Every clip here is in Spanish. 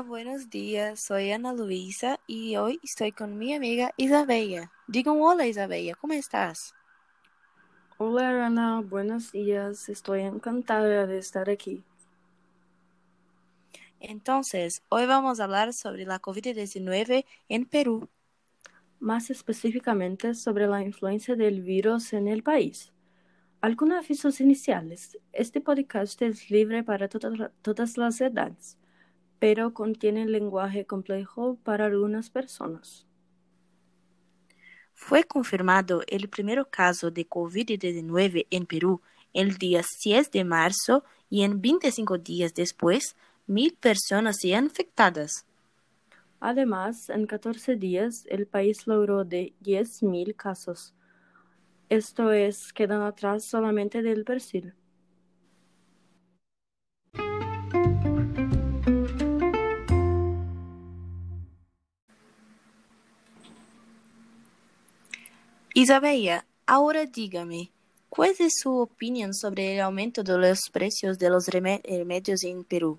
Hola, buenos días. Soy Ana Luisa y hoy estoy con mi amiga Isabella. Diga un hola, Isabella. ¿Cómo estás? Hola Ana, buenos días. Estoy encantada de estar aquí. Entonces, hoy vamos a hablar sobre la COVID-19 en Perú. Más específicamente sobre la influencia del virus en el país. Algunos avisos iniciales. Este podcast es libre para toda- todas las edades, pero contiene lenguaje complejo para algunas personas. Fue confirmado el primer caso de COVID-19 en Perú el día 6 de marzo y en 25 días después, mil personas se han infectadas. Además, en 14 días, el país logró de 10.000 casos. Esto es, quedan atrás solamente del Brasil. Isabella, ahora dígame, ¿cuál es su opinión sobre el aumento de los precios de los reme- remedios en Perú?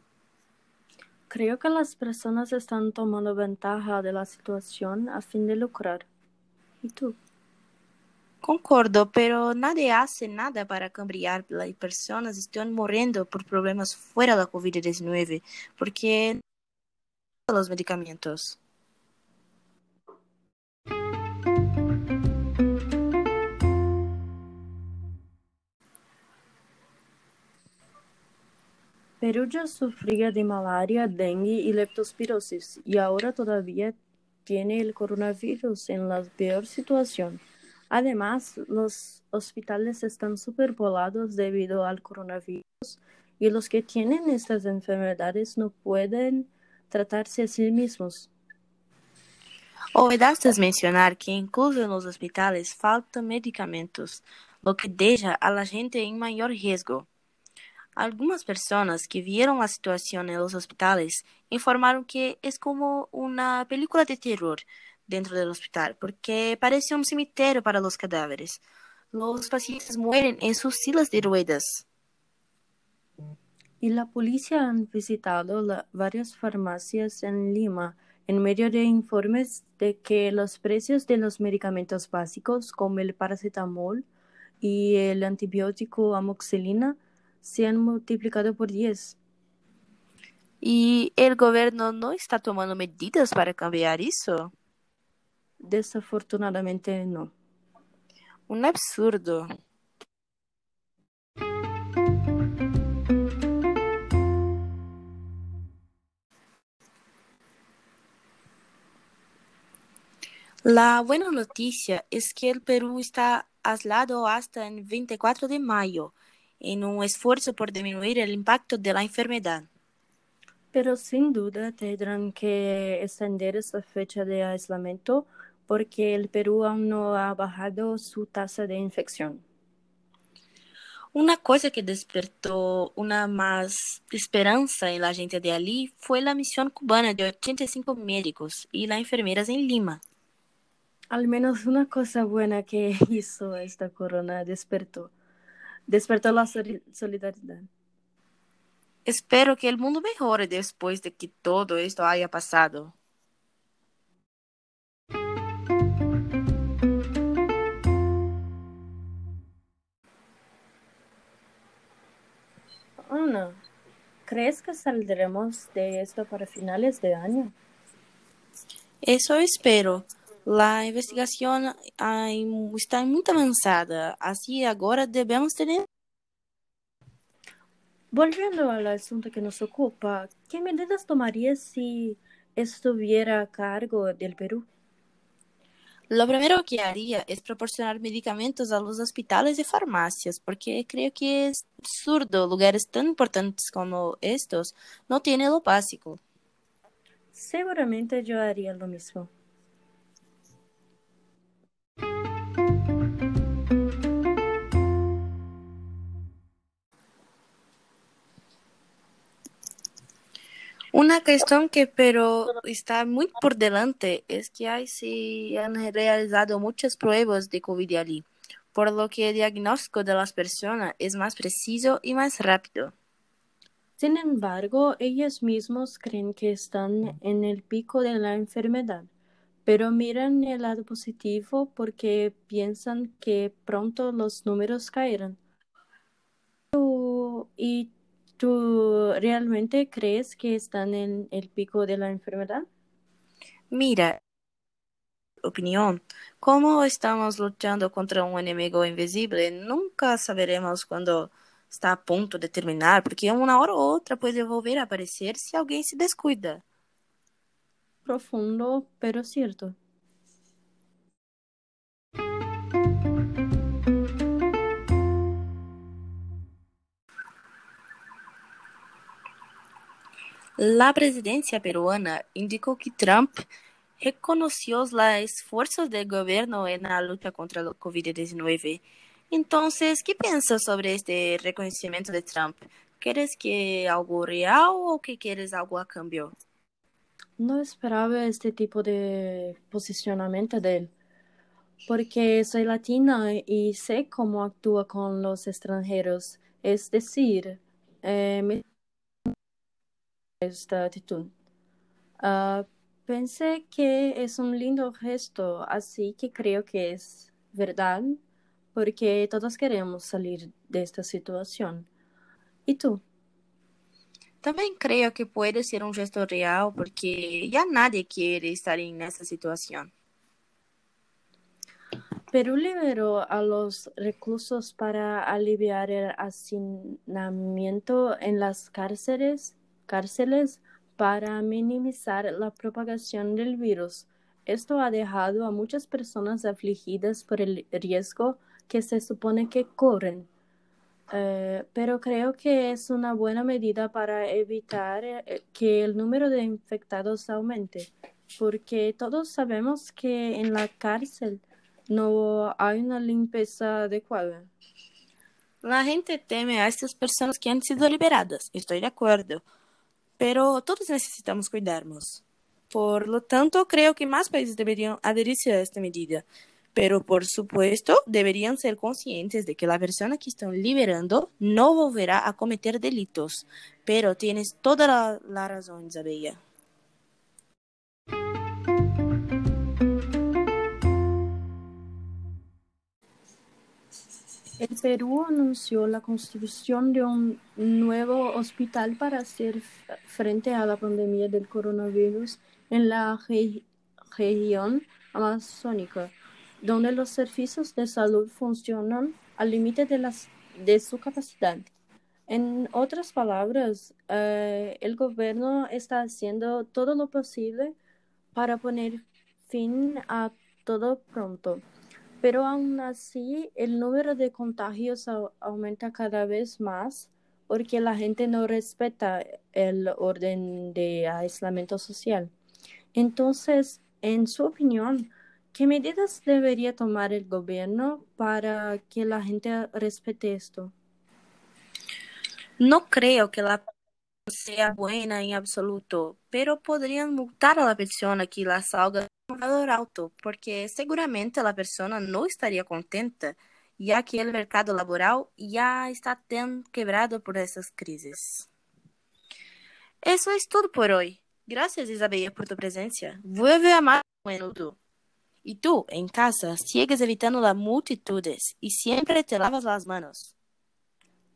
Creo que las personas están tomando ventaja de la situación a fin de lucrar. ¿Y tú? Concordo, pero nadie hace nada para cambiar. Las personas están muriendo por problemas fuera de la COVID-19 porque no los medicamentos. Perú ya sufría de malaria, dengue y leptospirosis y ahora todavía tiene el coronavirus en la peor situación. Además, los hospitales están superpoblados debido al coronavirus y los que tienen estas enfermedades no pueden tratarse a sí mismos. Olvidaste mencionar que incluso en los hospitales faltan medicamentos, lo que deja a la gente en mayor riesgo. Algunas personas que vieron la situación en los hospitales informaron que es como una película de terror dentro del hospital, porque parece un cemiterio para los cadáveres. Los pacientes mueren en sus sillas de ruedas. Y la policía han visitado varias farmacias en Lima en medio de informes de que los precios de los medicamentos básicos como el paracetamol y el antibiótico amoxicilina se han multiplicado por 10. ¿Y el gobierno no está tomando medidas para cambiar eso? Desafortunadamente no. Un absurdo. La buena noticia es que el Perú está aislado hasta el 24 de mayo, en un esfuerzo por disminuir el impacto de la enfermedad. Pero sin duda tendrán que extender esta fecha de aislamiento porque el Perú aún no ha bajado su tasa de infección. Una cosa que despertó una más esperanza en la gente de allí fue la misión cubana de 85 médicos y las enfermeras en Lima. Al menos una cosa buena que hizo esta corona despertó. Despertó la soli- solidaridad. Espero que el mundo mejore después de que todo esto haya pasado. Ana, ¿crees que saldremos de esto para finales de año? Eso espero. La investigación ay, está muy avanzada, así ahora debemos tener Volviendo al asunto que nos ocupa, ¿qué medidas tomarías si estuviera a cargo del Perú? Lo primero que haría es proporcionar medicamentos a los hospitales y farmacias, porque creo que es absurdo lugares tan importantes como estos no tienen lo básico. Seguramente yo haría lo mismo. Una cuestión que pero está muy por delante es que hay, se han realizado muchas pruebas de COVID allí, por lo que el diagnóstico de las personas es más preciso y más rápido. Sin embargo, ellos mismos creen que están en el pico de la enfermedad, pero miran el lado positivo porque piensan que pronto los números caerán. ¿Y tú realmente crees que están en el pico de la enfermedad? Mira, opinión, como estamos luchando contra un enemigo invisible, nunca saberemos cuándo está a ponto de terminar, porque uma hora ou outra pode volver a aparecer se alguém se descuida. Profundo, pero cierto. La presidencia peruana indicó que Trump reconoció los esfuerzos del gobierno en la lucha contra el COVID-19 Entonces, ¿qué piensas sobre este reconocimiento de Trump? ¿Quieres que algo real o que quieres algo a cambio? No esperaba este tipo de posicionamiento de él, porque soy latina y sé cómo actúa con los extranjeros. Es decir, eh, esta actitud. Uh, pensé que es un lindo gesto, así que creo que es verdad porque todos queremos salir de esta situación. ¿Y tú? También creo que puede ser un gesto real porque ya nadie quiere estar en esa situación. Perú liberó a los reclusos para aliviar el hacinamiento en las cárceles, cárceles para minimizar la propagación del virus. Esto ha dejado a muchas personas afligidas por el riesgo que se supone que corren. Eh, pero creo que es una buena medida para evitar eh, que el número de infectados aumente, porque todos sabemos que en la cárcel no hay una limpieza adecuada. La gente teme a estas personas que han sido liberadas, estoy de acuerdo, pero todos necesitamos cuidarnos. Por lo tanto, creo que más países deberían adherirse a esta medida. Pero, por supuesto, deberían ser conscientes de que la persona que están liberando no volverá a cometer delitos. Pero tienes toda la, razón, Isabella. El Perú anunció la construcción de un nuevo hospital para hacer frente a la pandemia del coronavirus en la región amazónica donde los servicios de salud funcionan al límite de, su capacidad. En otras palabras, eh, el gobierno está haciendo todo lo posible para poner fin a todo pronto. Pero aún así, el número de contagios aumenta cada vez más porque la gente no respeta el orden de aislamiento social. Entonces, en su opinión, ¿Qué medidas debería tomar el gobierno para que la gente respete esto? No creo que la sea buena en absoluto, pero podrían multar a la persona que la salga valor alto, porque seguramente la persona no estaría contenta, ya que el mercado laboral ya está tan quebrado por esas crisis. Eso es todo por hoy. Gracias, Isabel, por tu presencia. Vuelve a más menudo. Y tú, en casa, sigues evitando las multitudes y siempre te lavas las manos.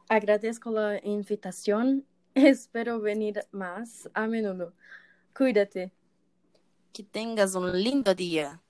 Agradezco la invitación. Espero venir más a menudo. Cuídate. Que tengas un lindo día.